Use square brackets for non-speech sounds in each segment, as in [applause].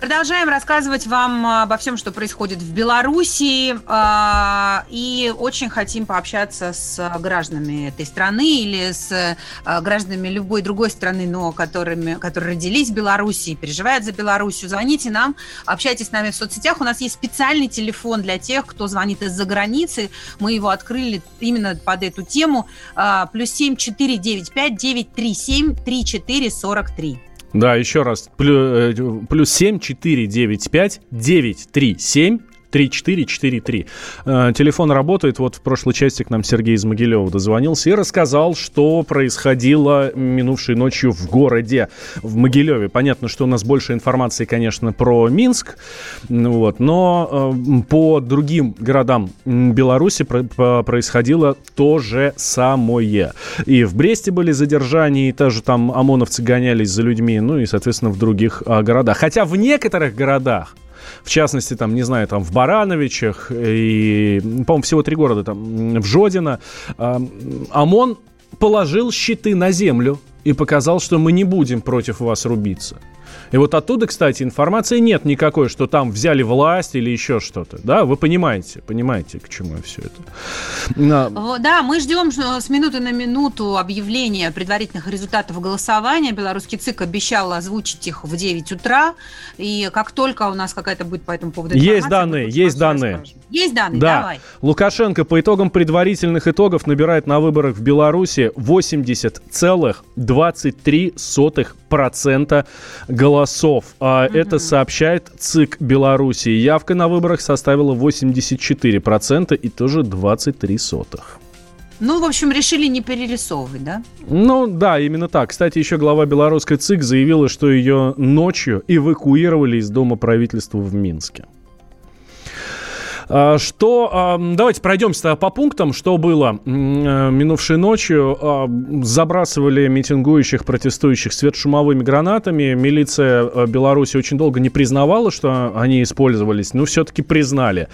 Продолжаем рассказывать вам обо всем, что происходит в Беларуси. А, и очень хотим пообщаться с гражданами этой страны или с а, гражданами любой другой страны, но которыми, которые родились в Беларуси и переживают за Белоруссию. Звоните нам, общайтесь с нами в соцсетях. У нас есть специальный телефон для тех, кто звонит из-за границы. Мы его открыли именно под эту тему. А, плюс семь четыре девять пять девять три семь три четыре сорок три. Да, еще раз. Э, плюс 7 4 9 5 9 3 7 3443. Э, телефон работает. Вот в прошлой части к нам Сергей из Могилева дозвонился и рассказал, что происходило минувшей ночью в городе, в Могилеве. Понятно, что у нас больше информации, конечно, про Минск, вот, но э, по другим городам Беларуси происходило то же самое. И в Бресте были задержания, и тоже там ОМОНовцы гонялись за людьми, ну и, соответственно, в других а, городах. Хотя в некоторых городах в частности, там, не знаю, там в Барановичах и, по-моему, всего три города, там, в Жодино, ОМОН положил щиты на землю и показал, что мы не будем против вас рубиться. И вот оттуда, кстати, информации нет никакой, что там взяли власть или еще что-то. Да, вы понимаете, понимаете, к чему все это. Да, мы ждем с минуты на минуту объявления предварительных результатов голосования. Белорусский ЦИК обещал озвучить их в 9 утра. И как только у нас какая-то будет по этому поводу. Есть данные, есть данные. Расскажем. Есть данные, да. давай. Лукашенко по итогам предварительных итогов набирает на выборах в Беларуси 80,23% голосов. А угу. Это сообщает ЦИК Беларуси. Явка на выборах составила 84% и тоже 23 сотых. Ну, в общем, решили не перерисовывать, да? Ну, да, именно так. Кстати, еще глава белорусской ЦИК заявила, что ее ночью эвакуировали из дома правительства в Минске. А, что, давайте пройдемся по пунктам, что было э, минувшей ночью. А, забрасывали митингующих, протестующих светошумовыми гранатами. Милиция э, Беларуси очень долго не признавала, что они использовались, но все-таки признали.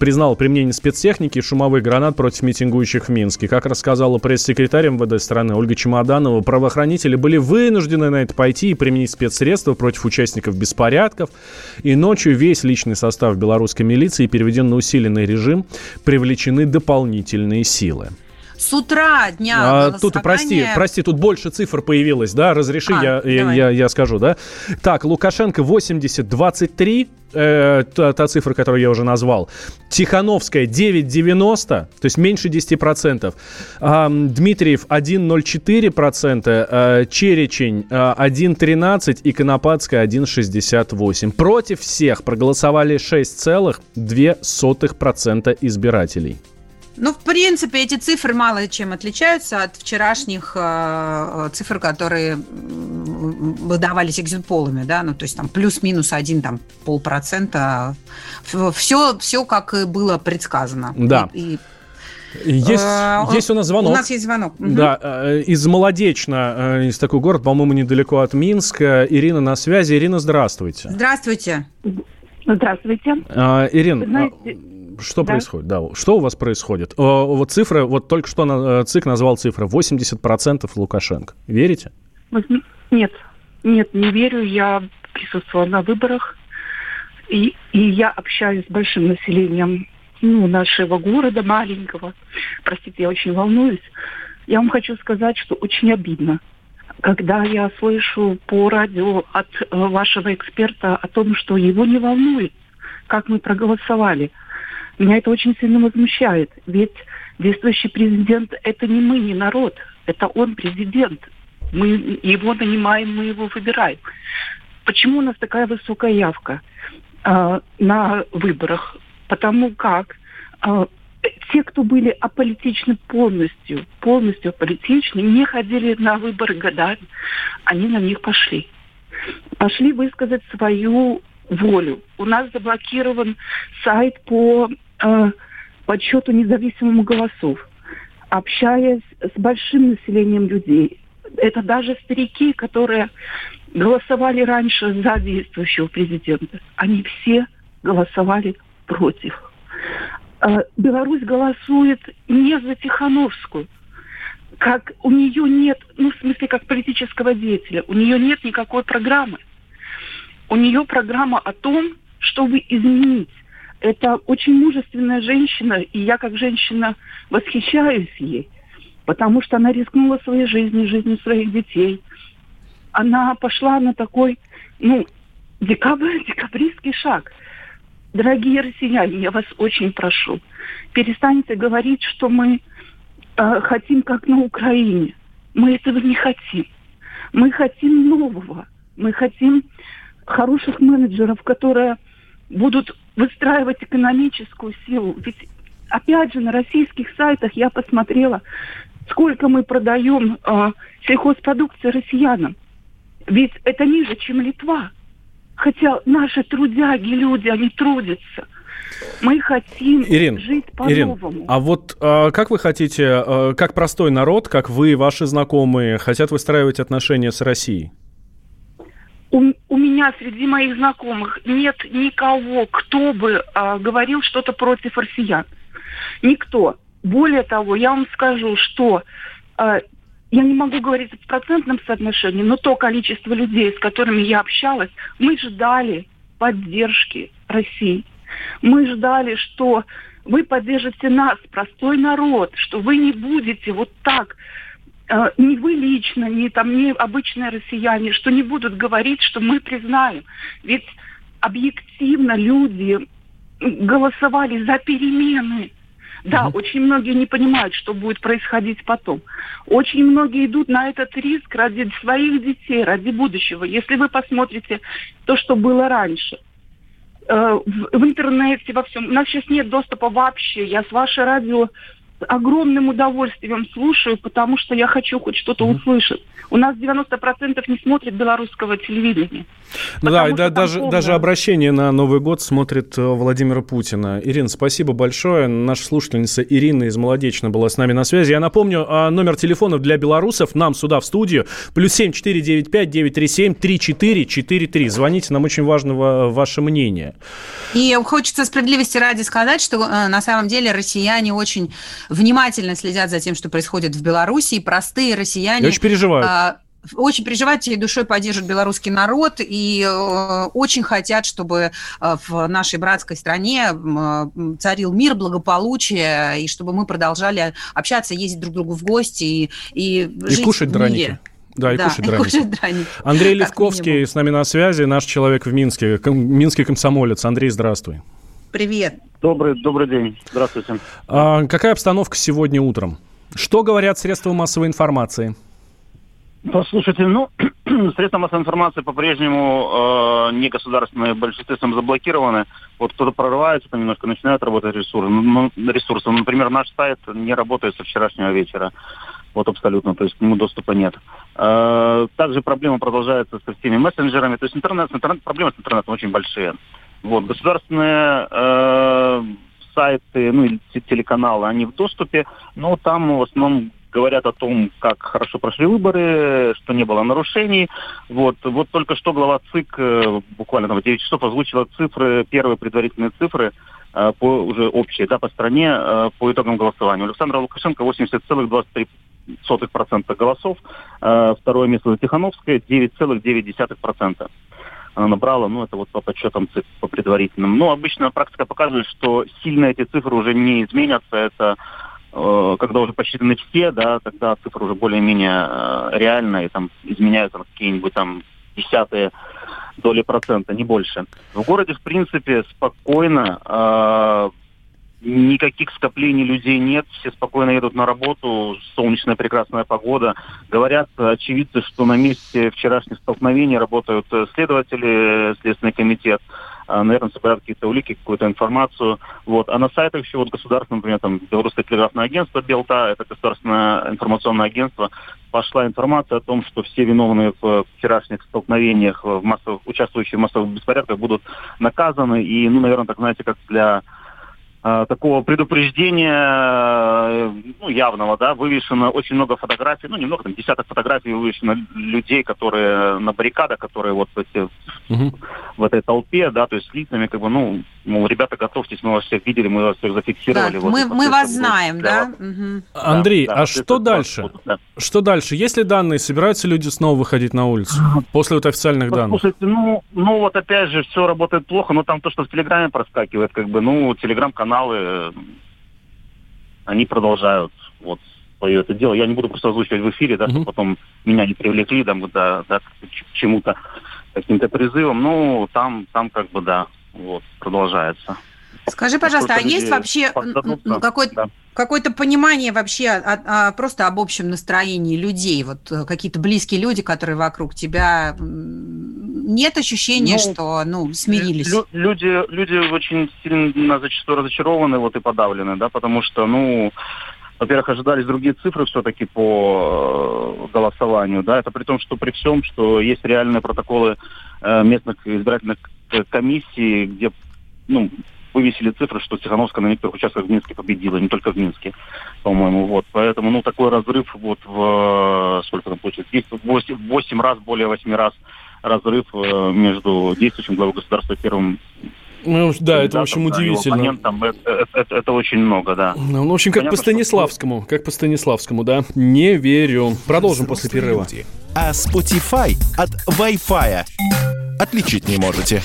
Признала применение спецтехники и шумовых гранат против митингующих в Минске. Как рассказала пресс-секретарь МВД страны Ольга Чемоданова, правоохранители были вынуждены на это пойти и применить спецсредства против участников беспорядков. И ночью весь личный состав белорусской милиции перевели переведен на усиленный режим, привлечены дополнительные силы. С утра дня а, Тут, прости, прости, тут больше цифр появилось, да? Разреши, а, я, я, я, я скажу, да? Так, Лукашенко 80-23, э, та, та цифра, которую я уже назвал. Тихановская 9,90, то есть меньше 10%. А, Дмитриев 1,04%, а, Черечень а, 1,13% и Конопадская 1,68%. Против всех проголосовали 6,2% избирателей. Ну, в принципе, эти цифры мало чем отличаются от вчерашних э, цифр, которые выдавались экзитполами, да, ну, то есть там плюс-минус один, там, полпроцента. Все, все как и было предсказано. Да. И, и есть, э, есть у нас звонок. У нас есть звонок. Да, э, из Молодечно, э, из такой город, по-моему, недалеко от Минска. Ирина на связи. Ирина, здравствуйте. Здравствуйте. Здравствуйте. А, Ирина, знаете, что да? происходит? Да, что у вас происходит? О, вот цифра, вот только что на, э, ЦИК назвал цифры 80% Лукашенко. Верите? Нет, нет, не верю. Я присутствовала на выборах, и, и я общаюсь с большим населением ну, нашего города маленького. Простите, я очень волнуюсь. Я вам хочу сказать, что очень обидно, когда я слышу по радио от э, вашего эксперта о том, что его не волнует, как мы проголосовали – меня это очень сильно возмущает. Ведь действующий президент – это не мы, не народ. Это он президент. Мы его нанимаем, мы его выбираем. Почему у нас такая высокая явка э, на выборах? Потому как э, те, кто были аполитичны полностью, полностью аполитичны, не ходили на выборы годами, они на них пошли. Пошли высказать свою волю. У нас заблокирован сайт по э, подсчету независимому голосов. Общаясь с большим населением людей, это даже старики, которые голосовали раньше за действующего президента, они все голосовали против. Э, Беларусь голосует не за Тихановскую, как у нее нет, ну, в смысле, как политического деятеля, у нее нет никакой программы. У нее программа о том, чтобы изменить. Это очень мужественная женщина, и я как женщина восхищаюсь ей, потому что она рискнула своей жизнью, жизнью своих детей. Она пошла на такой, ну, декабрь, [laughs] декабристский шаг. Дорогие россияне, я вас очень прошу, перестаньте говорить, что мы э, хотим как на Украине. Мы этого не хотим. Мы хотим нового. Мы хотим хороших менеджеров, которые будут выстраивать экономическую силу. Ведь, опять же, на российских сайтах я посмотрела, сколько мы продаем э, сельхозпродукции россиянам. Ведь это ниже, чем Литва. Хотя наши трудяги, люди, они трудятся. Мы хотим Ирин, жить по-новому. Ирин, а вот э, как вы хотите, э, как простой народ, как вы, ваши знакомые, хотят выстраивать отношения с Россией? У, у меня среди моих знакомых нет никого, кто бы э, говорил что-то против россиян. Никто. Более того, я вам скажу, что э, я не могу говорить в процентном соотношении, но то количество людей, с которыми я общалась, мы ждали поддержки России. Мы ждали, что вы поддержите нас, простой народ, что вы не будете вот так, э, не вы лично, не там, не обычные россияне, что не будут говорить, что мы признаем. Ведь объективно люди голосовали за перемены. Да, угу. очень многие не понимают, что будет происходить потом. Очень многие идут на этот риск ради своих детей, ради будущего. Если вы посмотрите то, что было раньше, э, в, в интернете, во всем. У нас сейчас нет доступа вообще. Я с вашей радио огромным удовольствием слушаю, потому что я хочу хоть что-то mm-hmm. услышать. У нас 90% не смотрит белорусского телевидения. Ну да, и да, даже, полное... даже обращение на Новый год смотрит э, Владимира Путина. Ирина, спасибо большое. Наша слушательница Ирина из Молодечна была с нами на связи. Я напомню, а, номер телефона для белорусов нам сюда в студию. Плюс семь четыре девять пять девять три семь три четыре четыре три. Звоните, нам очень важно ваше мнение. И хочется справедливости ради сказать, что э, на самом деле россияне очень внимательно следят за тем, что происходит в Беларуси, и простые россияне... Я очень переживают. А, очень переживают и душой поддерживают белорусский народ и э, очень хотят, чтобы э, в нашей братской стране э, царил мир, благополучие, и чтобы мы продолжали общаться, ездить друг к другу в гости и, и, и жить кушать в мире. драники. Да, и да, кушать драники. [laughs] кушать драники. Андрей Левковский с нами на связи, наш человек в Минске, минский комсомолец. Андрей, здравствуй. Привет. Добрый, добрый день. Здравствуйте. А, какая обстановка сегодня утром? Что говорят средства массовой информации? Послушайте, ну, [clears throat] средства массовой информации по-прежнему э, негосударственные в большинстве заблокированы. Вот кто-то прорывается, там немножко начинает работать ресурсы. Ну, ресурсы. Например, наш сайт не работает со вчерашнего вечера. Вот абсолютно, то есть к нему доступа нет. Э, также проблема продолжается со всеми мессенджерами. То есть интернет, интернет, проблемы с интернетом очень большие. Вот, государственные э, сайты, ну, или телеканалы, они в доступе, но там в основном говорят о том, как хорошо прошли выборы, что не было нарушений. Вот, вот только что глава ЦИК э, буквально там в 9 часов озвучила цифры, первые предварительные цифры э, по уже общие, да, по стране э, по итогам голосования. У Александра Лукашенко 80,23% голосов, второе место за Тихановское 9,9% она набрала, ну, это вот по подсчетам ЦИК, по предварительным. Но обычно практика показывает, что сильно эти цифры уже не изменятся. Это э, когда уже посчитаны все, да, тогда цифры уже более-менее э, реальные, там изменяются какие-нибудь там десятые доли процента, не больше. В городе, в принципе, спокойно. Э, Никаких скоплений людей нет, все спокойно едут на работу, солнечная прекрасная погода. Говорят очевидцы, что на месте вчерашних столкновений работают следователи, Следственный комитет. а, наверное, собирают какие-то улики, какую-то информацию. Вот. А на сайтах еще вот государственное, например, там, Белорусское телеграфное агентство «Белта», это государственное информационное агентство, пошла информация о том, что все виновные в вчерашних столкновениях, в массовых, участвующие в массовых беспорядках будут наказаны. И, ну, наверное, так, знаете, как для Э, такого предупреждения э, ну, явного, да, вывешено очень много фотографий, ну, немного, там, десяток фотографий вывешено людей, которые на баррикадах, которые вот эти, угу. в этой толпе, да, то есть с лицами, как бы, ну, мол, ребята, готовьтесь, мы вас всех видели, мы вас всех зафиксировали. Да, вот, мы, мы вас знаем, да? Угу. Андрей, да, а да, что дальше? Будут, да. Что дальше? Есть ли данные, собираются люди снова выходить на улицу после вот официальных данных? Слушайте, ну, ну вот опять же, все работает плохо, но там то, что в Телеграме проскакивает, как бы, ну, Телеграм-канал каналы, они продолжают вот свое это дело. Я не буду просто озвучивать в эфире, да, mm-hmm. чтобы потом меня не привлекли там, да, да, к чему-то, каким-то призывом. Ну, там, там как бы, да, вот, продолжается. Скажи, пожалуйста, а есть вообще какое-то да. какое-то понимание вообще а, а, просто об общем настроении людей? Вот э, какие-то близкие люди, которые вокруг тебя, нет ощущения, ну, что ну смирились? Лю- люди, люди очень сильно зачастую разочарованы вот и подавлены, да, потому что, ну, во-первых, ожидались другие цифры все-таки по э, голосованию, да, это при том, что при всем, что есть реальные протоколы э, местных избирательных комиссий, где, ну, вывесили цифры, что Тихановская на некоторых участках в Минске победила, не только в Минске, по-моему, вот. Поэтому, ну, такой разрыв вот в, сколько там получается, 8, 8 раз, более 8 раз разрыв э, между действующим главой государства первым ну, да, это, в общем, удивительно. Это, это, это очень много, да. Ну, в общем, как Понятно, по Станиславскому, что... как по Станиславскому, да. Не верю. Продолжим после перерыва. Люди. А Spotify от Wi-Fi отличить не можете.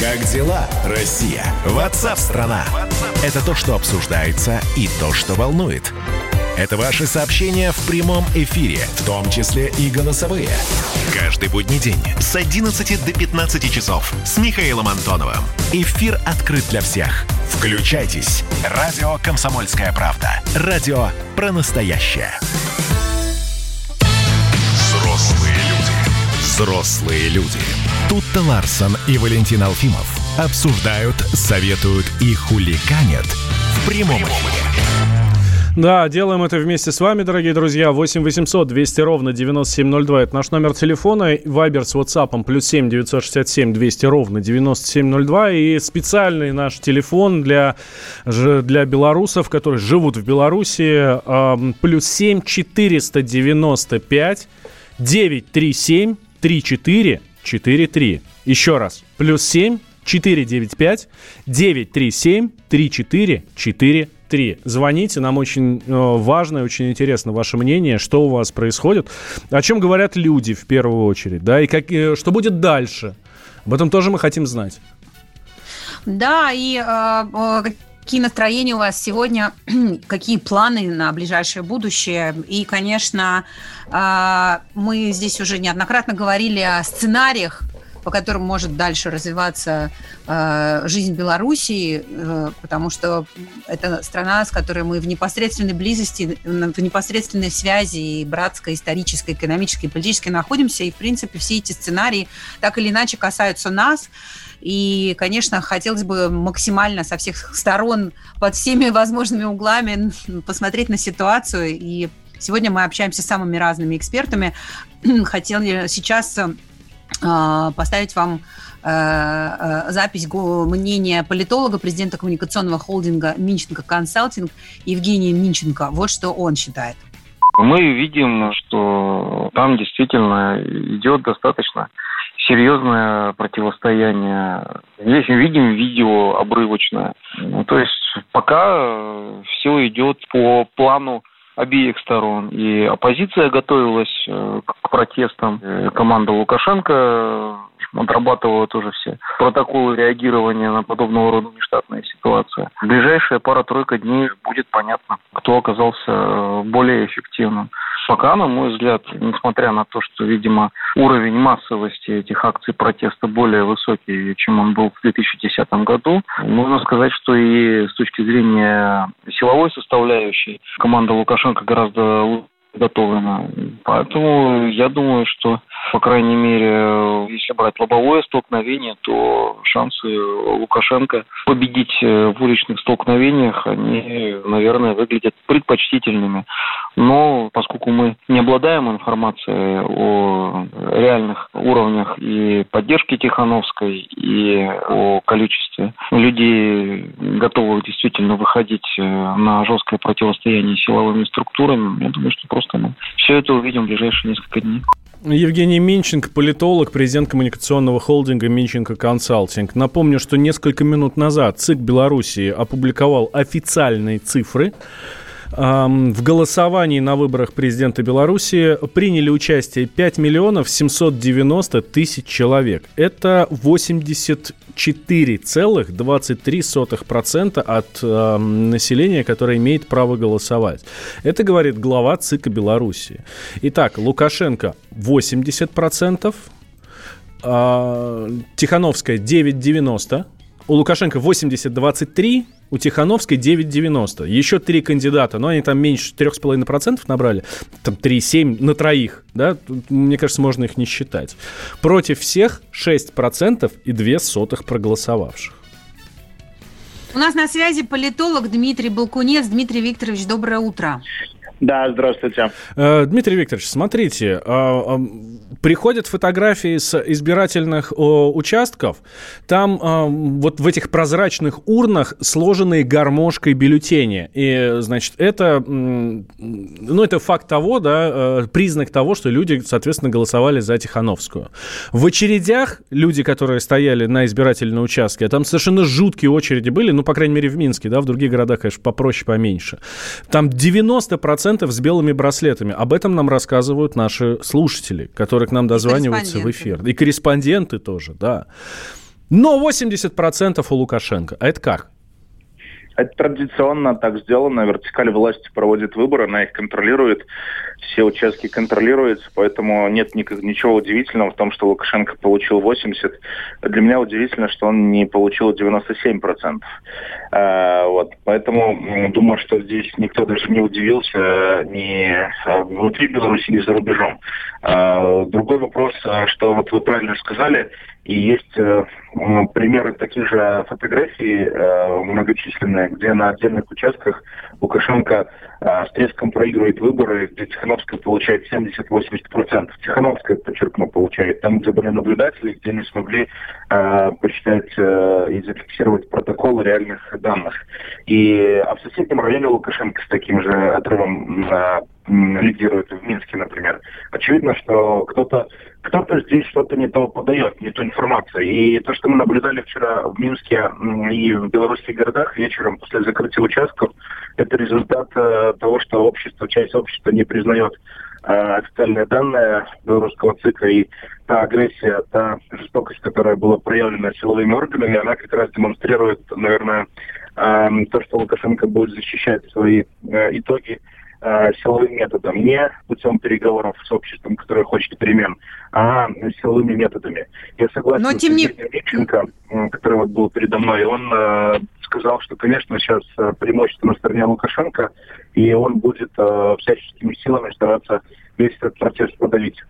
Как дела, Россия? Ватсап-страна! Это то, что обсуждается и то, что волнует. Это ваши сообщения в прямом эфире, в том числе и голосовые. Каждый будний день с 11 до 15 часов с Михаилом Антоновым. Эфир открыт для всех. Включайтесь. Радио «Комсомольская правда». Радио про настоящее. Взрослые люди. Взрослые люди. Тут-то Ларсон и Валентин Алфимов обсуждают, советуют и хуликанят в прямом эфире. Да, делаем это вместе с вами, дорогие друзья. 8 800 200 ровно 9702. Это наш номер телефона. Вайбер с WhatsApp плюс 7 967 200 ровно 9702. И специальный наш телефон для, для белорусов, которые живут в Беларуси. Плюс 7 495 937 34 43. Еще раз. Плюс 7 495 937 34 43. 3. Звоните, нам очень э, важно и очень интересно ваше мнение, что у вас происходит, о чем говорят люди в первую очередь, да, и как, э, что будет дальше. Об этом тоже мы хотим знать. Да, и э, какие настроения у вас сегодня, [clears throat] какие планы на ближайшее будущее. И, конечно, мы здесь уже неоднократно говорили о сценариях по которым может дальше развиваться э, жизнь Белоруссии, э, потому что это страна, с которой мы в непосредственной близости, в непосредственной связи и братской, исторической, экономической, политической находимся, и, в принципе, все эти сценарии так или иначе касаются нас. И, конечно, хотелось бы максимально со всех сторон, под всеми возможными углами посмотреть на ситуацию. И сегодня мы общаемся с самыми разными экспертами. Хотели сейчас поставить вам э, э, запись мнения политолога, президента коммуникационного холдинга Минченко Консалтинг Евгения Минченко. Вот что он считает. Мы видим, что там действительно идет достаточно серьезное противостояние. Здесь мы видим видео обрывочное. Ну, то есть пока все идет по плану обеих сторон. И оппозиция готовилась э, к протестам. Э, команда Лукашенко отрабатывала тоже все протоколы реагирования на подобного рода нештатные ситуации. В ближайшие пара-тройка дней будет понятно, кто оказался более эффективным. Пока, на мой взгляд, несмотря на то, что, видимо, уровень массовости этих акций протеста более высокий, чем он был в 2010 году, можно сказать, что и с точки зрения силовой составляющей команда Лукашенко гораздо готовлено. Поэтому я думаю, что, по крайней мере, если брать лобовое столкновение, то шансы Лукашенко победить в уличных столкновениях, они, наверное, выглядят предпочтительными. Но поскольку мы не обладаем информацией о реальных уровнях и поддержки Тихановской, и о количестве людей, готовых действительно выходить на жесткое противостояние силовыми структурами, я думаю, что просто мы все это увидим в ближайшие несколько дней. Евгений Минченко, политолог, президент коммуникационного холдинга Минченко Консалтинг. Напомню, что несколько минут назад ЦИК Белоруссии опубликовал официальные цифры в голосовании на выборах президента Беларуси приняли участие 5 миллионов 790 тысяч человек. Это 84,23% от э, населения, которое имеет право голосовать. Это говорит глава ЦИКа Беларуси. Итак, Лукашенко 80%, э, Тихановская 9,90%, у Лукашенко 80-23, у Тихановской 9,90. Еще три кандидата, но они там меньше 3,5% набрали. Там 3,7 на троих, да? Мне кажется, можно их не считать. Против всех 6% и 2 сотых проголосовавших. У нас на связи политолог Дмитрий Балкунец. Дмитрий Викторович, доброе утро. Да, здравствуйте. Э, Дмитрий Викторович, смотрите, а, приходят фотографии с избирательных участков, там а, вот в этих прозрачных урнах сложенные гармошкой бюллетени. И, значит, это, ну, это факт того, да, э, признак того, что люди, соответственно, голосовали за Тихановскую. В очередях люди, которые стояли на избирательном участке, там совершенно жуткие очереди были, ну, по крайней мере, в Минске, да, в других городах, конечно, попроще, поменьше. Там 90% с белыми браслетами. Об этом нам рассказывают наши слушатели, которые к нам дозваниваются в эфир. И корреспонденты тоже, да. Но 80% у Лукашенко. А это как? Это традиционно так сделано. Вертикаль власти проводит выборы, она их контролирует, все участки контролируются, поэтому нет ничего удивительного в том, что Лукашенко получил 80. Для меня удивительно, что он не получил 97%. А, вот. Поэтому думаю, что здесь никто даже не удивился ни а, внутри Беларуси, ни за рубежом. Другой вопрос, что вот вы правильно сказали, и есть э, примеры таких же фотографий э, многочисленные, где на отдельных участках Лукашенко э, с треском проигрывает выборы, где Тихановская получает 70-80%. Тихановская, подчеркну, получает. Там, где были наблюдатели, где не смогли э, посчитать э, и зафиксировать протоколы реальных данных. И а в соседнем районе Лукашенко с таким же отрывом э, лидирует в Минске, например. Очевидно, что кто-то кто-то здесь что-то не то подает, не ту информацию. И то, что мы наблюдали вчера в Минске и в белорусских городах вечером после закрытия участков, это результат э, того, что общество, часть общества не признает э, официальные данные белорусского ЦИКа и та агрессия, та жестокость, которая была проявлена силовыми органами, она как раз демонстрирует, наверное, э, то, что Лукашенко будет защищать свои итоги э, силовым методом, не путем переговоров с обществом, которое хочет перемен, а силовыми методами. Я согласен Но, тем с не... Митченко, который вот был передо мной, он э, сказал, что, конечно, сейчас э, преимущество на стороне Лукашенко, и он будет э, всяческими силами стараться весь этот процесс подавить.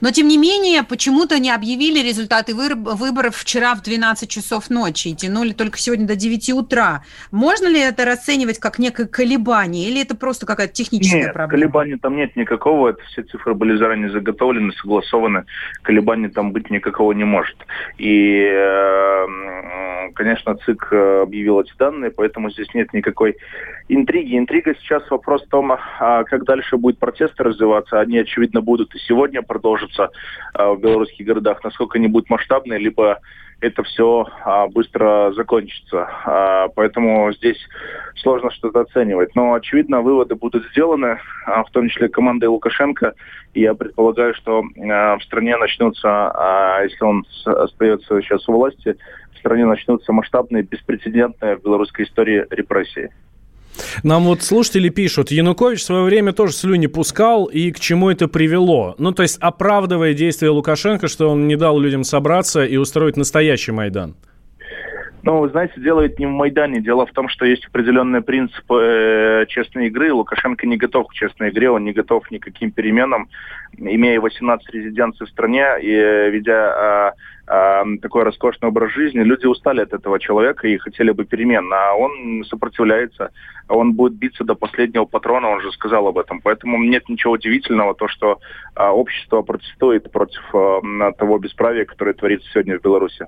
Но, тем не менее, почему-то не объявили результаты выборов вчера в 12 часов ночи и тянули только сегодня до 9 утра. Можно ли это расценивать как некое колебание или это просто какая-то техническая нет, проблема? колебаний там нет никакого. Это все цифры были заранее заготовлены, согласованы. Колебаний там быть никакого не может. И, э, конечно, ЦИК э, объявил эти данные, поэтому здесь нет никакой интриги. Интрига сейчас вопрос в том, а как дальше будет протесты развиваться. Они, очевидно, будут и сегодня продолжиться а, в белорусских городах. Насколько они будут масштабные, либо это все а, быстро закончится. Поэтому здесь сложно что-то оценивать. Но, очевидно, выводы будут сделаны, в том числе командой Лукашенко. И я предполагаю, что в стране начнутся, если он остается сейчас у власти, в стране начнутся масштабные, беспрецедентные в белорусской истории репрессии. Нам вот слушатели пишут, Янукович в свое время тоже слюни пускал, и к чему это привело? Ну, то есть оправдывая действия Лукашенко, что он не дал людям собраться и устроить настоящий Майдан. Ну, вы знаете, дело ведь не в Майдане. Дело в том, что есть определенные принципы э, честной игры. Лукашенко не готов к честной игре, он не готов к каким переменам. Имея 18 резиденций в стране и э, ведя э, такой роскошный образ жизни, люди устали от этого человека и хотели бы перемен. А он сопротивляется, он будет биться до последнего патрона, он же сказал об этом. Поэтому нет ничего удивительного, то, что э, общество протестует против э, того бесправия, которое творится сегодня в Беларуси.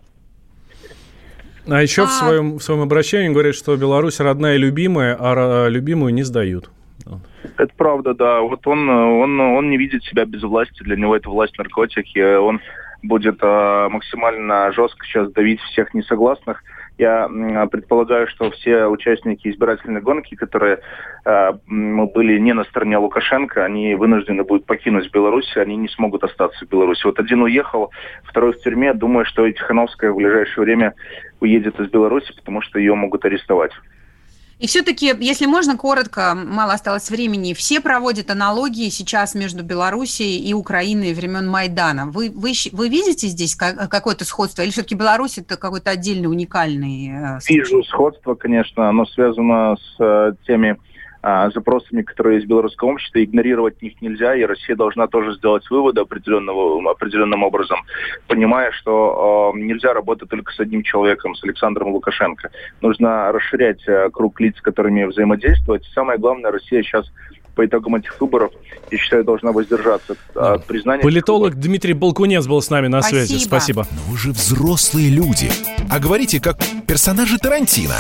А еще а... В, своем, в своем обращении говорят, что Беларусь родная и любимая, а любимую не сдают. Это правда, да. Вот он, он, он не видит себя без власти. Для него это власть наркотики. Он будет э, максимально жестко сейчас давить всех несогласных. Я предполагаю, что все участники избирательной гонки, которые э, были не на стороне Лукашенко, они вынуждены будут покинуть Беларусь, они не смогут остаться в Беларуси. Вот один уехал, второй в тюрьме. Думаю, что и Тихановская в ближайшее время уедет из Беларуси, потому что ее могут арестовать. И все-таки, если можно, коротко, мало осталось времени, все проводят аналогии сейчас между Белоруссией и Украиной времен Майдана. Вы, вы, вы видите здесь какое-то сходство? Или все-таки Беларусь это какой-то отдельный, уникальный э? Вижу сходство, конечно. Оно связано с э, теми а, запросами, которые есть в белорусском обществе, игнорировать их нельзя, и Россия должна тоже сделать выводы определенного, определенным образом, понимая, что э, нельзя работать только с одним человеком, с Александром Лукашенко. Нужно расширять э, круг лиц, с которыми взаимодействовать. Самое главное, Россия сейчас по итогам этих выборов, я считаю, должна воздержаться от признания. Политолог Дмитрий Балкунец был с нами на Спасибо. связи. Спасибо. Но вы же взрослые люди. А говорите, как персонажи Тарантино.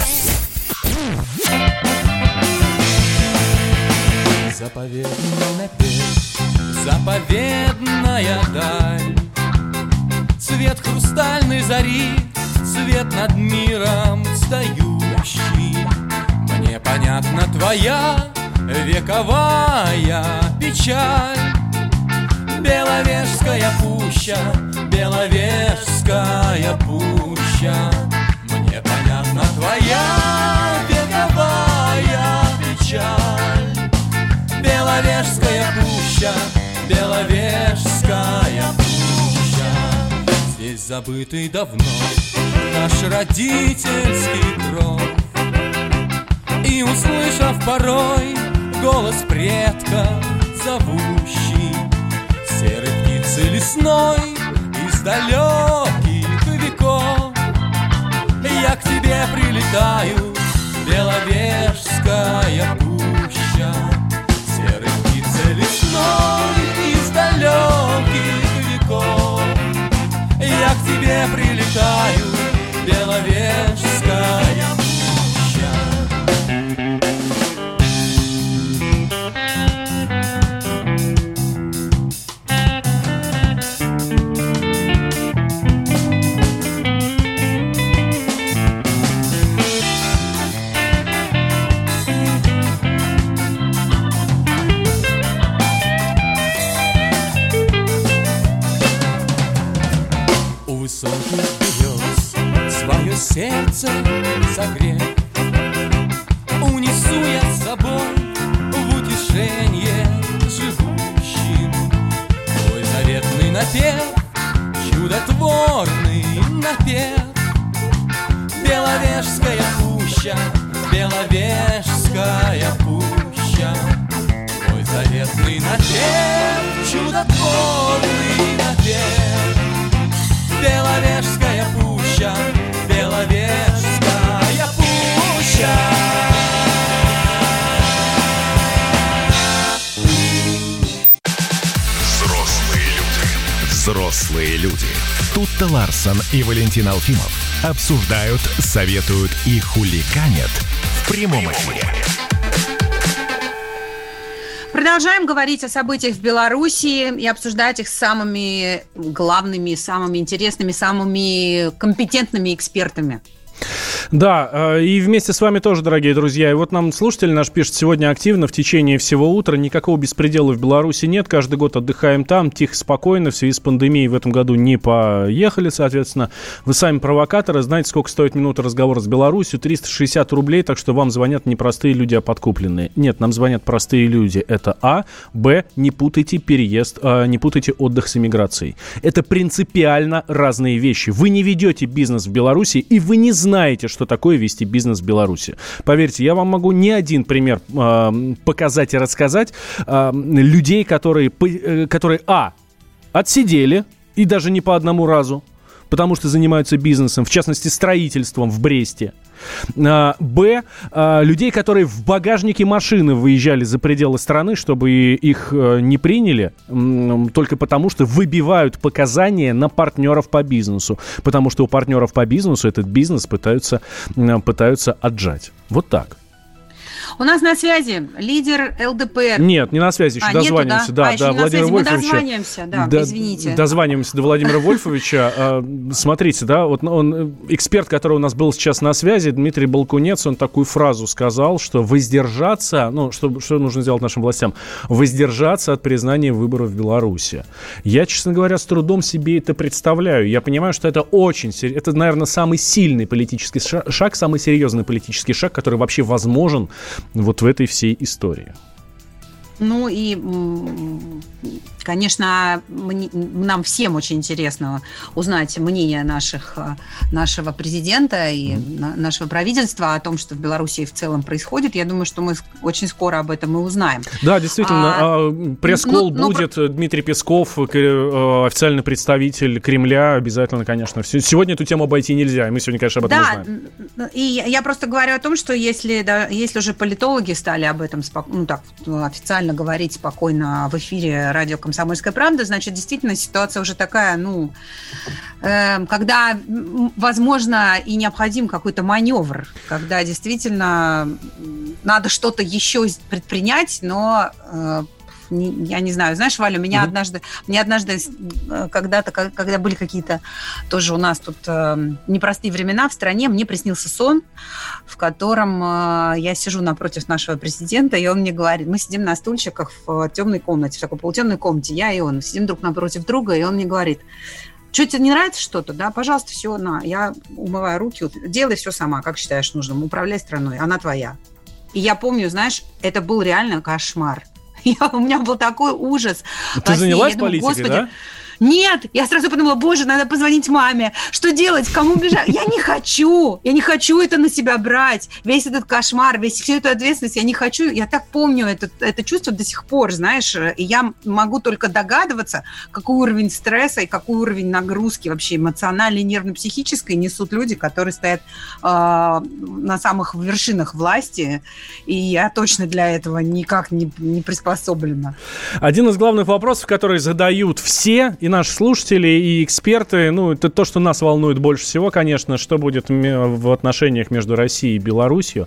Заповедный напев, заповедная даль. Цвет хрустальной зари, свет над миром встающий. Мне понятна твоя вековая печаль. Беловежская пуща, Беловежская пуща. Мне понятна твоя Беловежская пуща, Беловежская пуща. Здесь забытый давно наш родительский кров. И услышав порой голос предка зовущий Серой птицы лесной из далеких веков Я к тебе прилетаю, Беловежская пуща из далеких веков. Я к тебе прилетаю, Беловежская Взрослые люди. Тут-то Ларсон и Валентин Алфимов обсуждают, советуют и хуликанят в прямом эфире. Продолжаем говорить о событиях в Беларуси и обсуждать их с самыми главными, самыми интересными, самыми компетентными экспертами. Да, э, и вместе с вами тоже, дорогие друзья. И вот нам слушатель наш пишет сегодня активно в течение всего утра. Никакого беспредела в Беларуси нет. Каждый год отдыхаем там, тихо, спокойно. В связи с пандемией в этом году не поехали, соответственно. Вы сами провокаторы. Знаете, сколько стоит минута разговора с Беларусью? 360 рублей, так что вам звонят не простые люди, а подкупленные. Нет, нам звонят простые люди. Это А. Б. Не путайте переезд, э, не путайте отдых с иммиграцией. Это принципиально разные вещи. Вы не ведете бизнес в Беларуси, и вы не знаете, что такое вести бизнес в Беларуси. Поверьте, я вам могу не один пример э, показать и рассказать э, людей, которые, э, которые, а, отсидели, и даже не по одному разу, потому что занимаются бизнесом, в частности, строительством в Бресте. А, Б. А, людей, которые в багажнике машины выезжали за пределы страны, чтобы их э, не приняли, только потому что выбивают показания на партнеров по бизнесу. Потому что у партнеров по бизнесу этот бизнес пытаются, пытаются отжать. Вот так. У нас на связи лидер ЛДПР. Нет, не на связи, еще а, дозваниваемся. Нету, да, а, да, Владимир Вольфович. Мы дозваниваемся, да, да, извините. Дозваниваемся до Владимира Вольфовича. А, смотрите, да, вот он, эксперт, который у нас был сейчас на связи, Дмитрий Балкунец, он такую фразу сказал, что воздержаться, ну, что, что нужно сделать нашим властям? Воздержаться от признания выборов в Беларуси. Я, честно говоря, с трудом себе это представляю. Я понимаю, что это очень, это, наверное, самый сильный политический шаг, самый серьезный политический шаг, который вообще возможен вот в этой всей истории. Ну и Конечно, нам всем очень интересно узнать мнение наших, э, нашего президента и нашего правительства о том, что в Беларуси в целом происходит. Я думаю, что мы очень скоро об этом и узнаем. Да, действительно. А, а пресс-колл ну, будет. Ну, Дмитрий Песков, э, официальный представитель Кремля. Обязательно, конечно. Сегодня эту тему обойти нельзя. И мы сегодня, конечно, об этом да, узнаем. И я просто говорю о том, что если, да, если уже политологи стали об этом ну, так, официально говорить спокойно в эфире радио «Комсомольская правда», значит, действительно ситуация уже такая, ну, э, когда, возможно, и необходим какой-то маневр, когда действительно надо что-то еще предпринять, но э, не, я не знаю, знаешь, Валя, меня mm-hmm. однажды, мне однажды э, когда-то, когда были какие-то тоже у нас тут э, непростые времена в стране, мне приснился сон, в котором э, я сижу напротив нашего президента, и он мне говорит, мы сидим на стульчиках в темной комнате, в такой полутемной комнате, я и он, сидим друг напротив друга, и он мне говорит, что тебе не нравится что-то, да, пожалуйста, все, на, я умываю руки, делай все сама, как считаешь нужным, управляй страной, она твоя. И я помню, знаешь, это был реально кошмар. [laughs] Я, у меня был такой ужас. Ты занялась думаю, политикой, да? Нет, я сразу подумала, боже, надо позвонить маме. Что делать? Кому бежать? Я не хочу. Я не хочу это на себя брать. Весь этот кошмар, весь всю эту ответственность я не хочу. Я так помню это, это чувство до сих пор, знаешь. И я могу только догадываться, какой уровень стресса и какой уровень нагрузки вообще эмоциональной, нервно-психической несут люди, которые стоят э, на самых вершинах власти. И я точно для этого никак не, не приспособлена. Один из главных вопросов, которые задают все, и наши слушатели, и эксперты. Ну, это то, что нас волнует больше всего, конечно, что будет в отношениях между Россией и Беларусью.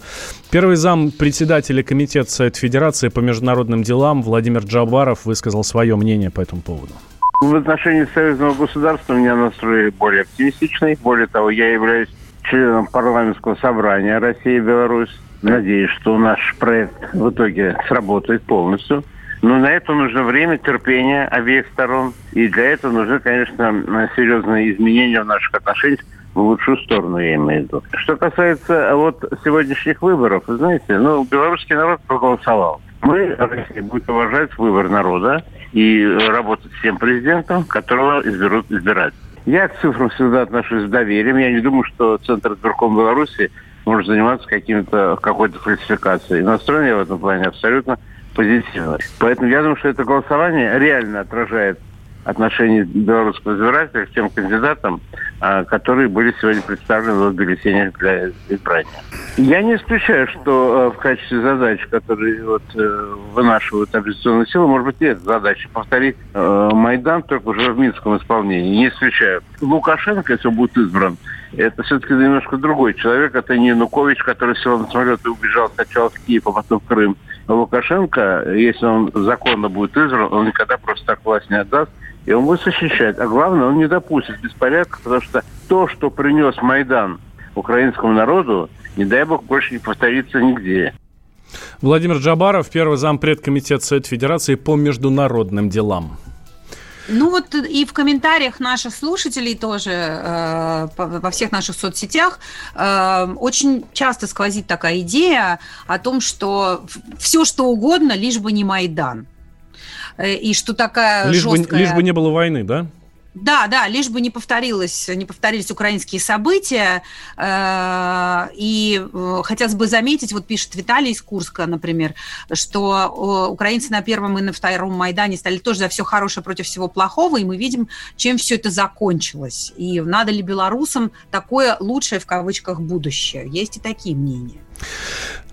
Первый зам председателя Комитета Совет Федерации по международным делам Владимир Джабаров высказал свое мнение по этому поводу. В отношении союзного государства у меня настрой более оптимистичный. Более того, я являюсь членом парламентского собрания России и Беларусь. Надеюсь, что наш проект в итоге сработает полностью. Но на это нужно время, терпение обеих сторон. И для этого нужны, конечно, серьезные изменения в наших отношениях в лучшую сторону, я имею в виду. Что касается вот сегодняшних выборов, вы знаете, ну, белорусский народ проголосовал. Мы, Россия, будет уважать выбор народа и работать с тем президентом, которого изберут избирать. Я к цифрам всегда отношусь с доверием. Я не думаю, что Центр избирком Беларуси может заниматься каким-то какой-то фальсификацией. Настроен я в этом плане абсолютно позитивно. Поэтому я думаю, что это голосование реально отражает отношение белорусского избирателя к тем кандидатам, а, которые были сегодня представлены в бюллетенях для избрания. Я не исключаю, что а, в качестве задач, которые вот, э, вынашивают оппозиционные силы, может быть, нет задачи повторить э, Майдан только уже в Минском исполнении. Не исключаю. Лукашенко, если он будет избран, это все-таки немножко другой человек. Это не Янукович, который сел на самолет и убежал сначала в Киев, а потом в Крым. Лукашенко, если он законно будет избран, он никогда просто так власть не отдаст, и он будет защищать. А главное, он не допустит беспорядка, потому что то, что принес Майдан украинскому народу, не дай бог, больше не повторится нигде. Владимир Джабаров, первый зампред комитета Совета Федерации по международным делам. Ну вот и в комментариях наших слушателей тоже э, во всех наших соцсетях э, очень часто сквозит такая идея о том, что все что угодно, лишь бы не Майдан. Э, И что такая Лишь бы, жесткая... лишь бы не было войны, да? Да, да, лишь бы не повторилось, не повторились украинские события. Э, И э, хотелось бы заметить, вот пишет Виталий из Курска, например, что украинцы на первом и на втором Майдане стали тоже за все хорошее против всего плохого, и мы видим, чем все это закончилось. И надо ли белорусам такое лучшее в кавычках будущее? Есть и такие мнения.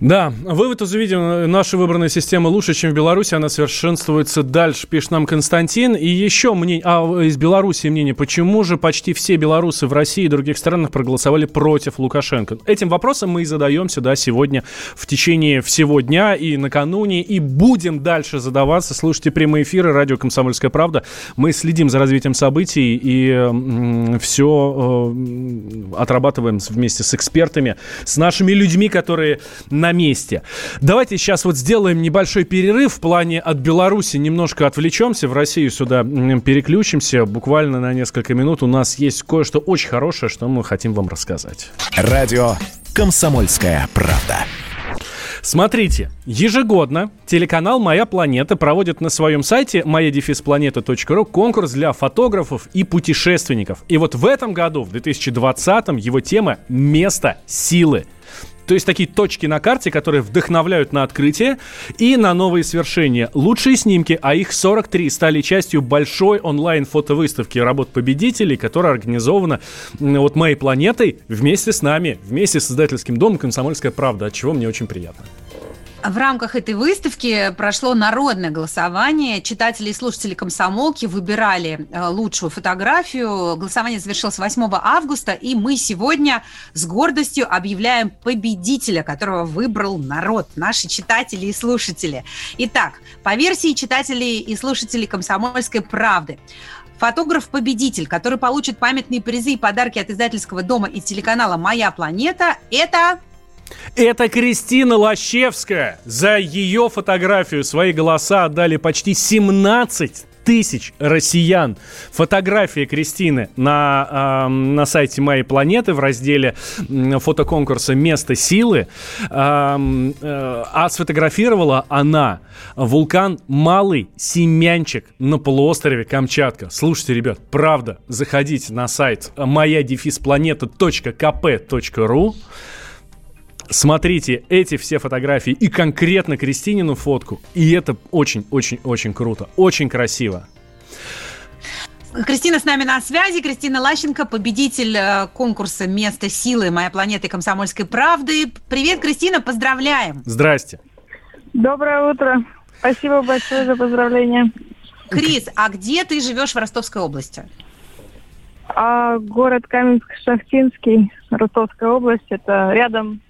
Да, вывод из видео. Наша выбранная система лучше, чем в Беларуси. Она совершенствуется дальше, пишет нам Константин. И еще мнение, а из Беларуси мнение. Почему же почти все белорусы в России и других странах проголосовали против Лукашенко? Этим вопросом мы и задаемся, да, сегодня в течение всего дня и накануне. И будем дальше задаваться. Слушайте прямые эфиры радио «Комсомольская правда». Мы следим за развитием событий и все э, отрабатываем вместе с экспертами, с нашими людьми, которые на месте. Давайте сейчас вот сделаем небольшой перерыв в плане от Беларуси. Немножко отвлечемся, в Россию сюда переключимся. Буквально на несколько минут у нас есть кое-что очень хорошее, что мы хотим вам рассказать. Радио «Комсомольская правда». Смотрите, ежегодно телеканал «Моя планета» проводит на своем сайте моя-планета.ру конкурс для фотографов и путешественников. И вот в этом году, в 2020-м, его тема «Место силы». То есть такие точки на карте, которые вдохновляют на открытие и на новые свершения. Лучшие снимки, а их 43, стали частью большой онлайн-фотовыставки работ победителей, которая организована вот моей планетой вместе с нами, вместе с издательским домом «Комсомольская правда», от чего мне очень приятно. В рамках этой выставки прошло народное голосование. Читатели и слушатели комсомолки выбирали э, лучшую фотографию. Голосование завершилось 8 августа, и мы сегодня с гордостью объявляем победителя, которого выбрал народ, наши читатели и слушатели. Итак, по версии читателей и слушателей комсомольской правды, Фотограф-победитель, который получит памятные призы и подарки от издательского дома и телеканала «Моя планета» – это Это Кристина Лощевская. За ее фотографию свои голоса отдали почти 17 тысяч россиян. Фотография Кристины на, эм, на сайте Моей планеты в разделе фотоконкурса «Место силы». Эм, э, а сфотографировала она вулкан Малый Семянчик на полуострове Камчатка. Слушайте, ребят, правда, заходите на сайт моя-планета.кп.ру Смотрите эти все фотографии и конкретно Кристинину фотку. И это очень-очень-очень круто. Очень красиво. Кристина с нами на связи. Кристина Лащенко, победитель э, конкурса «Место силы. Моя планета и комсомольской правды». Привет, Кристина, поздравляем. Здрасте. Доброе утро. Спасибо большое за поздравления. Крис, а где ты живешь в Ростовской области? А, город Каменск-Шахтинский, Ростовская область, это рядом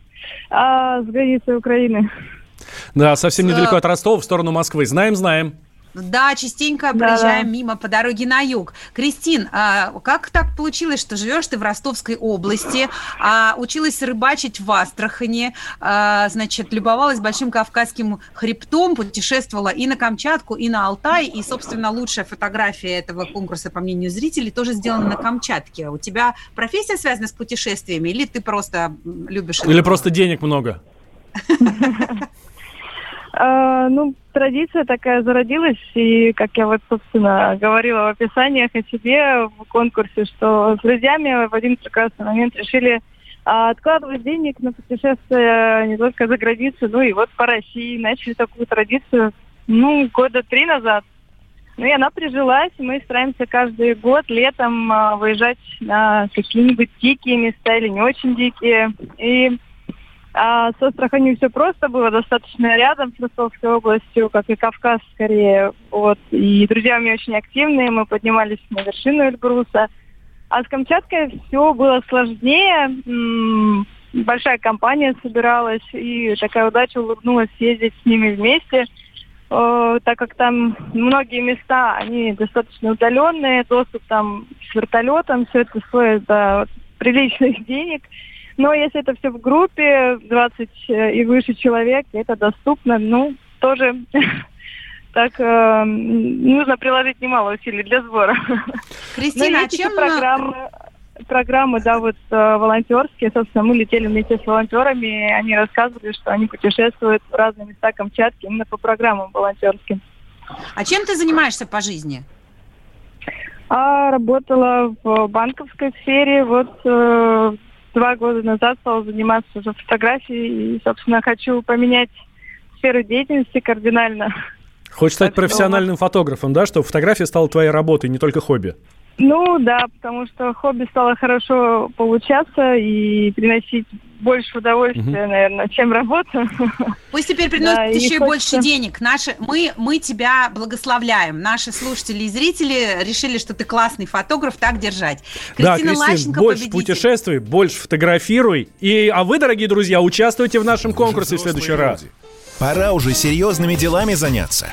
а, с границей Украины. Да, совсем недалеко от Ростова в сторону Москвы. Знаем, знаем. Да, частенько Да-да. проезжаем мимо по дороге на юг. Кристин, а как так получилось, что живешь ты в Ростовской области, а училась рыбачить в Астрахани, а, значит, любовалась Большим Кавказским хребтом, путешествовала и на Камчатку, и на Алтай, и, собственно, лучшая фотография этого конкурса, по мнению зрителей, тоже сделана на Камчатке. У тебя профессия связана с путешествиями, или ты просто любишь это Или дело? просто денег много. [laughs] А, ну, традиция такая зародилась, и, как я вот, собственно, говорила в описаниях о себе в конкурсе, что с друзьями в один прекрасный момент решили а, откладывать денег на путешествия не только за границу, ну и вот по России. Начали такую традицию, ну, года три назад. Ну и она прижилась, мы стараемся каждый год летом а, выезжать на какие-нибудь дикие места или не очень дикие. И а с Астраханью все просто было, достаточно рядом с Ростовской областью, как и Кавказ скорее. Вот. И друзья у меня очень активные, мы поднимались на вершину Эльбруса. А с Камчаткой все было сложнее. Большая компания собиралась, и такая удача улыбнулась съездить с ними вместе, Э, так как там многие места, они достаточно удаленные, доступ там с вертолетом, все это стоит да, приличных [laughs] денег. Но если это все в группе, 20 и выше человек, это доступно, ну, тоже [laughs] так э, нужно приложить немало усилий для сбора. [laughs] Кристина, а чем... программы, программы, да, вот э, волонтерские, собственно, мы летели вместе с волонтерами, они рассказывали, что они путешествуют в разные места Камчатки именно по программам волонтерским. А чем ты занимаешься по жизни? А работала в банковской сфере, вот э, два года назад стала заниматься фотографией и, собственно, хочу поменять сферу деятельности кардинально. Хочешь стать Так что профессиональным фотографом, да, чтобы фотография стала твоей работой, не только хобби? Ну да, потому что хобби стало хорошо получаться и приносить больше удовольствия, наверное, чем работа. Пусть теперь приносит [laughs] Да, еще и хочется- больше денег. Наши, мы, мы тебя благословляем. Наши слушатели и зрители решили, что ты классный фотограф, так держать. да, Кристина Кристин, Лащенко, больше победитель. путешествуй, больше фотографируй. И, а вы, дорогие друзья, участвуйте в нашем конкурсе в следующий раз. Пора уже серьезными делами заняться.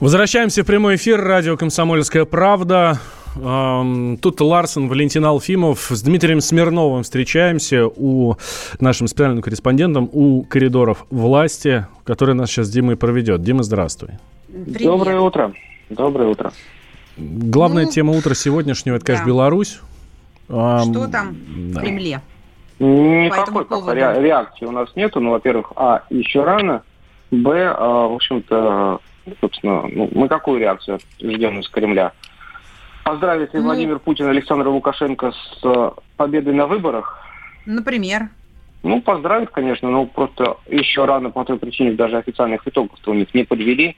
Возвращаемся в прямой эфир. Радио «Комсомольская правда». Тут Ларсен, Валентин Алфимов. С Дмитрием Смирновым встречаемся у нашим специальным корреспондентом у коридоров власти, который нас сейчас Дима и проведет. Дима, здравствуй. Привет. Доброе утро. Доброе утро. Главная Ну, тема утра сегодняшнего – это, конечно, да. Беларусь. Эм, Что там да. в Кремле? Никакой ре- реакции у нас нету. Ну, во-первых, а, еще рано. Б, а, в общем-то, собственно, ну, мы какую реакцию ждем из Кремля? Поздравить ли Ну. Владимир Путин и Александра Лукашенко с э, победой на выборах? Например. Ну, поздравить, конечно, но просто еще рано по той причине даже официальных итогов у них не подвели.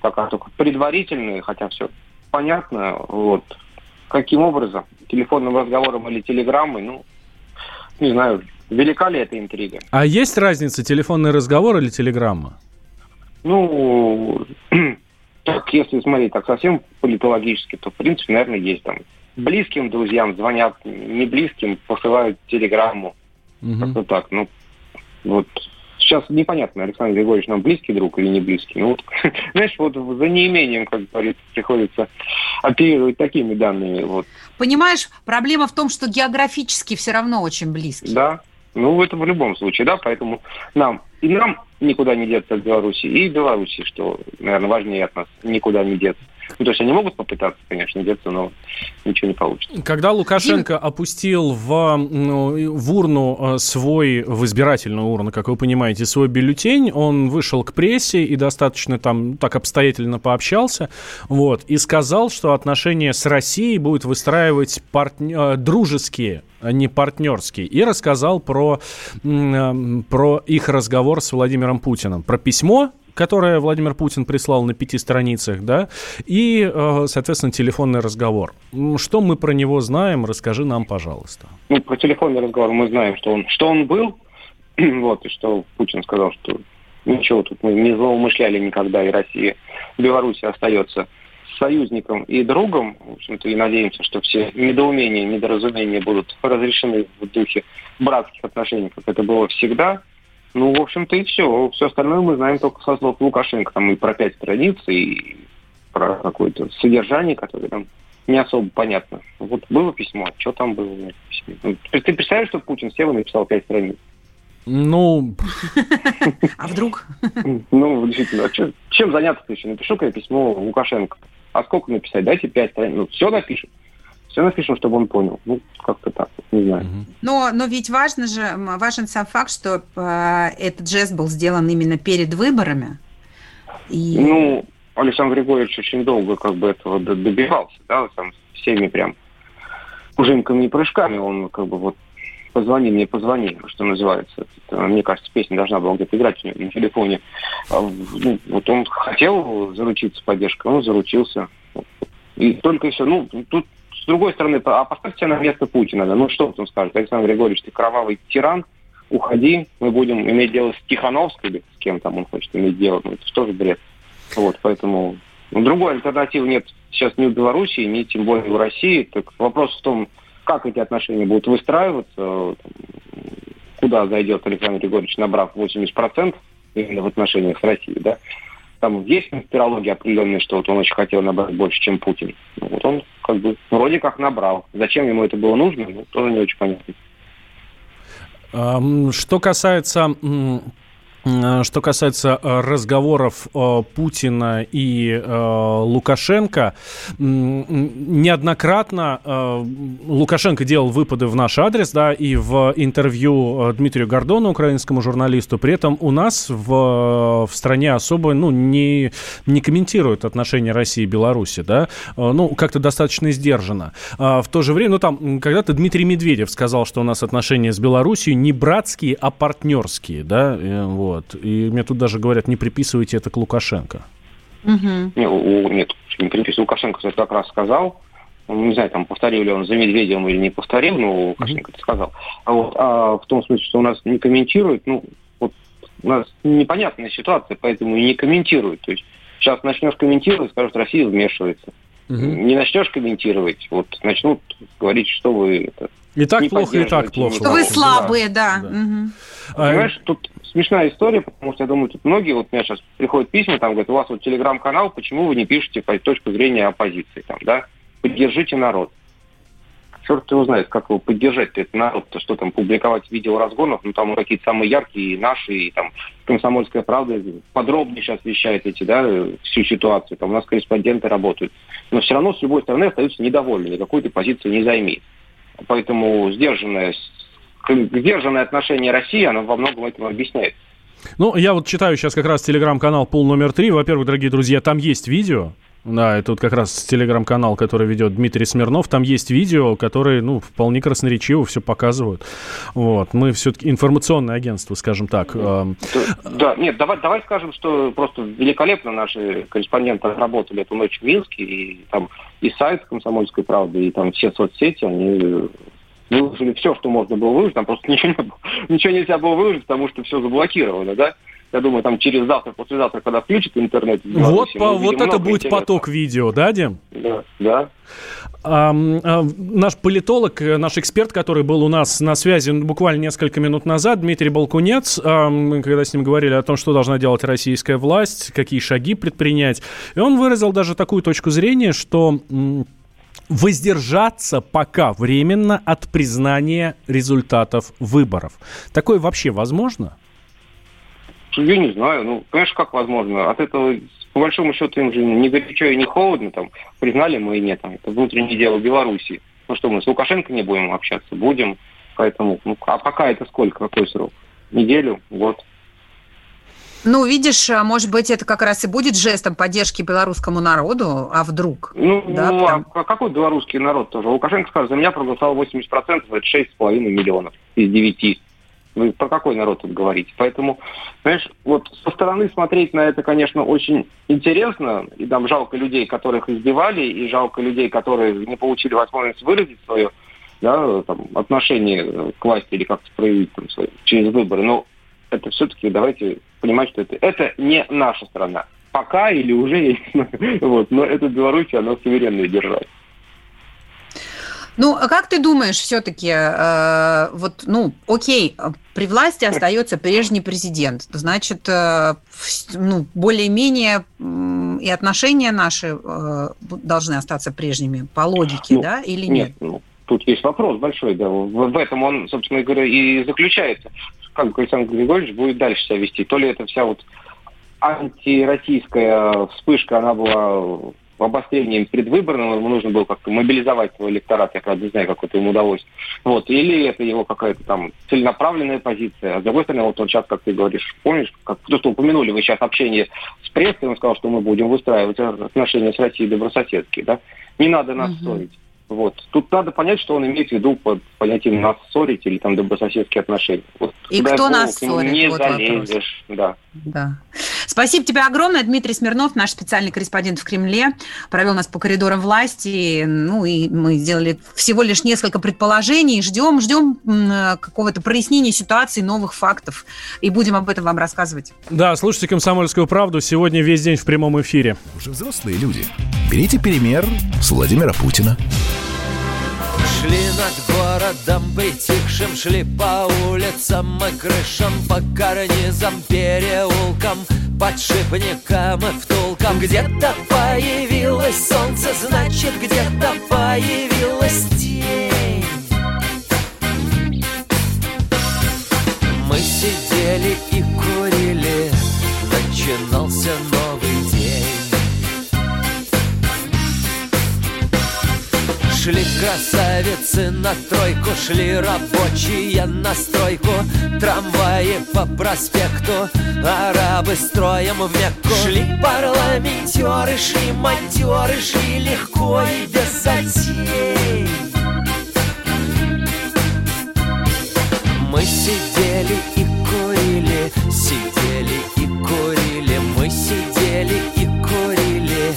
Пока только предварительные, хотя все понятно. Вот. Каким образом? Телефонным разговором или телеграммой? Ну, не знаю, велика ли эта интрига? А есть разница, телефонный разговор или телеграмма? Ну, [clears throat] так, если смотреть так совсем политологически, то, в принципе, наверное, есть там. Близким друзьям звонят, не близким посылают телеграмму. Мгм. Как-то так. Ну, вот сейчас непонятно, Александр Григорьевич нам близкий друг или не близкий. Ну, вот, [laughs] знаешь, вот за неимением, как говорится, приходится оперировать такими данными. Вот, Понимаешь, проблема в том, что географически все равно очень близкий. да. Ну, это в любом случае, да, поэтому нам, и нам никуда не деться от Беларуси, и Беларуси, что, наверное, важнее от нас, никуда не деться. Ну, то есть они могут попытаться, конечно, деться, но ничего не получится. Когда Лукашенко опустил в, ну, в урну э, свой, в избирательную урну, как вы понимаете, свой бюллетень, он вышел к прессе и достаточно там так обстоятельно пообщался, вот, и сказал, что отношения с Россией будет выстраивать партня- э, дружеские, не партнерские, и рассказал про, м, э, про их разговор с Владимиром Путиным, про письмо, которое Владимир Путин прислал на пяти страницах, да, и, э, соответственно, телефонный разговор. Что мы про него знаем, расскажи нам, пожалуйста. Ну, про телефонный разговор мы знаем, что он, что он был, [clears throat] вот, и что Путин сказал, что ничего тут мы не злоумышляли никогда, и Россия, Беларусь остается союзником и другом, в общем-то, и надеемся, что все недоумения, недоразумения будут разрешены в духе братских отношений, как это было всегда. Ну, в общем-то, и все. Все остальное мы знаем только со слов Лукашенко. Там и про пять страниц, и про какое-то содержание, которое там не особо понятно. Вот было письмо, а что там было в этом письме? Ну, ты представляешь, что Путин сел и написал пять страниц? Ну, А вдруг? Ну, действительно, а чем заняться-то еще? Напишу-ка я письмо Лукашенко. А сколько написать? Дайте пять страниц. Ну, все напишем. Все напишем, чтобы он понял. Ну, как-то так, вот, не знаю. Но, но ведь важно же, важен сам факт, что э, этот жест был сделан именно перед выборами. И Ну, Александр Григорьевич очень долго как бы этого добивался, да, там всеми прям ужимками и прыжками он как бы вот «Позвони мне, позвони», что называется. Мне кажется, песня должна была где-то играть у на телефоне. А, ну, вот он хотел заручиться поддержкой, он заручился. И только еще, ну, тут с другой стороны, а поставьте на место Путина. Да? Ну, что он скажет? Александр Григорьевич, ты кровавый тиран, уходи, мы будем иметь дело с Тихановской или с кем там он хочет иметь дело. Ну, это тоже бред. Вот, поэтому ну, другой альтернативы нет сейчас ни у Белоруссии, ни тем более у России. Так вопрос в том, как эти отношения будут выстраиваться, куда зайдет Александр Григорьевич, набрав 80% именно в отношениях с Россией, да. Там есть конспирология определенная, что вот он очень хотел набрать больше, чем Путин. Ну, вот он как бы вроде как набрал. Зачем ему это было нужно, ну, тоже не очень понятно. Что касается что касается э, разговоров э, Путина и Лукашенко, неоднократно Лукашенко делал выпады в наш адрес, да, и в интервью Дмитрию Гордону, украинскому журналисту, при этом у нас в, в стране особо, ну, не, не комментируют отношения России и Беларуси, да, ну, как-то достаточно сдержанно. А в то же время, ну, там, когда-то Дмитрий Медведев сказал, что у нас отношения с Белоруссией не братские, а партнерские, да, вот. Вот. И мне тут даже говорят, не приписывайте это к Лукашенко. Угу. Нет, нет, не приписывайте. Лукашенко это как раз сказал. Ну, не знаю, там повторил ли он за Медведевым или не повторил, но Лукашенко это сказал. А, вот, а в том смысле, что у нас не комментируют, ну, вот у нас непонятная ситуация, поэтому и не комментируют. То есть сейчас начнешь комментировать, скажут, Россия вмешивается. Угу. Не начнешь комментировать, вот начнут говорить, что вы это, и так плохо, и так плохо. Что вы слабые, да. да. Угу. Понимаешь, тут смешная история, потому что я думаю, тут многие, вот у меня сейчас приходят письма, там говорят, у вас вот телеграм-канал, почему вы не пишете по точку зрения оппозиции, там, да? Поддержите народ. Черт его знает, как его поддержать этот народ, то что там публиковать видео разгонов, ну там какие-то самые яркие, наши, и там комсомольская правда подробнее сейчас вещает эти, да, всю ситуацию, там у нас корреспонденты работают. Но все равно с любой стороны остаются недовольны, никакой ты позиции не займи. Поэтому сдержанное, сдержанное отношение России, оно во многом этому объясняет. Ну, я вот читаю сейчас как раз телеграм-канал «Пул номер три». Во-первых, дорогие друзья, там есть видео. Да, это вот как раз телеграм-канал, который ведет Дмитрий Смирнов. Там есть видео, которые, ну, вполне красноречиво все показывают. Вот. Мы все-таки информационное агентство, скажем так. Да, да нет, давай, давай скажем, что просто великолепно наши корреспонденты работали эту ночь в Минске, и там и сайт «Комсомольской правды», и там все соцсети, они выложили все, что можно было выложить, там просто [laughs] ничего, не было, ничего нельзя было выложить, потому что все заблокировано, да? Я думаю, там через завтра, послезавтра, когда включат интернет. Вот, по, вот это будет интересного. поток видео, да, Дим? Да, да. А, а, наш политолог, наш эксперт, который был у нас на связи буквально несколько минут назад, Дмитрий Балкунец, а, мы когда с ним говорили о том, что должна делать российская власть, какие шаги предпринять, и он выразил даже такую точку зрения, что воздержаться пока временно от признания результатов выборов. Такое вообще возможно? Я не знаю. Ну, понимаешь, как возможно? От этого, по большому счету, им же не горячо и не холодно. Там, признали мы и нет. Там, это внутреннее дело Беларуси. Ну что, мы с Лукашенко не будем общаться? Будем. Поэтому, ну, а пока это сколько? Какой срок? Неделю? Год? Ну, видишь, а, может быть, это как раз и будет жестом поддержки белорусскому народу, а вдруг? Ну, да, ну потому... а какой белорусский народ тоже? Лукашенко сказал, за меня проголосовало 80%, это 6,5 миллионов из 9. Вы про какой народ тут говорите? Поэтому, понимаешь, вот со стороны смотреть на это, конечно, очень интересно. И там жалко людей, которых избивали, и жалко людей, которые не получили возможность выразить свое да, там, отношение к власти или как-то проявить там, свое, через выборы. Но это все-таки давайте понимать, что это, это не наша страна. Пока или уже, знаю. [laughs] Вот, но это Беларусь, она суверенная держава. Ну, а как ты думаешь, все-таки, э, вот, ну, окей, при власти остается прежний президент, значит, э, ну, более-менее и отношения наши э, должны остаться прежними по логике, ну, да, или нет? Нет, ну, тут есть вопрос большой, да, в, этом он, собственно говоря, и заключается. Как Александр Григорьевич будет дальше себя вести? То ли это вся вот антироссийская вспышка, она была обострением предвыборным, ему нужно было как-то мобилизовать свой электорат, я, правда, не знаю, как это ему удалось. Вот. Или это его какая-то там целенаправленная позиция. А с другой стороны, вот он сейчас, как ты говоришь, помнишь, как то, что упомянули вы сейчас общение с прессой, он сказал, что мы будем выстраивать отношения с Россией добрососедские, да? Не надо нас угу. ссорить. Вот. Тут надо понять, что он имеет в виду под понятием нас ссорить или там добрососедские отношения. Вот, И кто нас ссорит? Не Вот вопрос. залезешь, да. Да. Спасибо тебе огромное. Дмитрий Смирнов, наш специальный корреспондент в Кремле, провел нас по коридорам власти. Ну и мы сделали всего лишь несколько предположений. Ждем, ждем какого-то прояснения ситуации, новых фактов. И будем об этом вам рассказывать. Да, слушайте «Комсомольскую правду» сегодня весь день в прямом эфире. Уже взрослые люди. Берите пример с Владимира Путина. Шли над городом притихшим, шли по улицам и крышам, по карнизам, переулкам, подшипникам и втулкам. Где-то появилось солнце, значит, где-то появилась тень. Мы сидели и курили, начинался новый Шли красавицы на тройку, шли рабочие на стройку. Трамваи по проспекту, арабы строем в Мекку. Шли парламентеры, шли монтеры, шли легко и без затей. Мы сидели и курили, сидели и курили. Мы сидели и курили,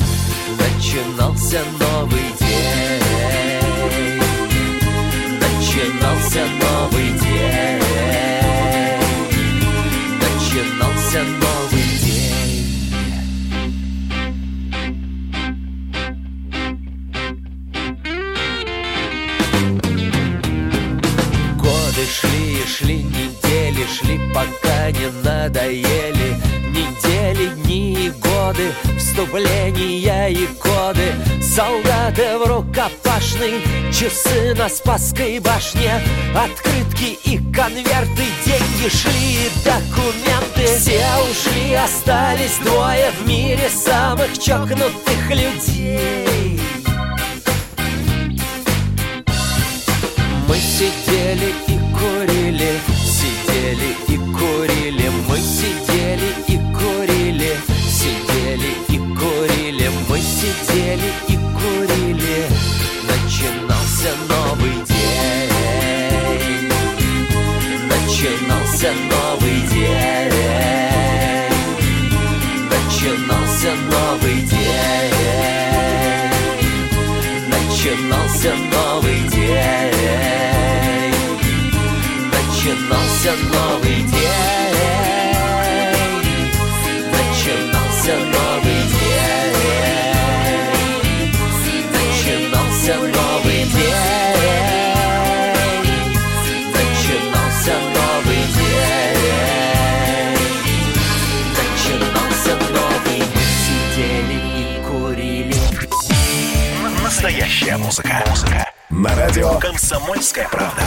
начинался новый новый день. Начинался новый день. Годы шли и шли, недели шли, пока не надоели. Недели, дни и годы, вступления и коды. Солдаты в рукопашной, часы на Спасской башне. Открытки и конверты, деньги шли и документы. Все ушли, остались двое в мире самых чокнутых людей. Мы сидели и курили, Начинался новый день. Начинался новый день Настоящая музыка. Музыка. На радио «Комсомольская правда».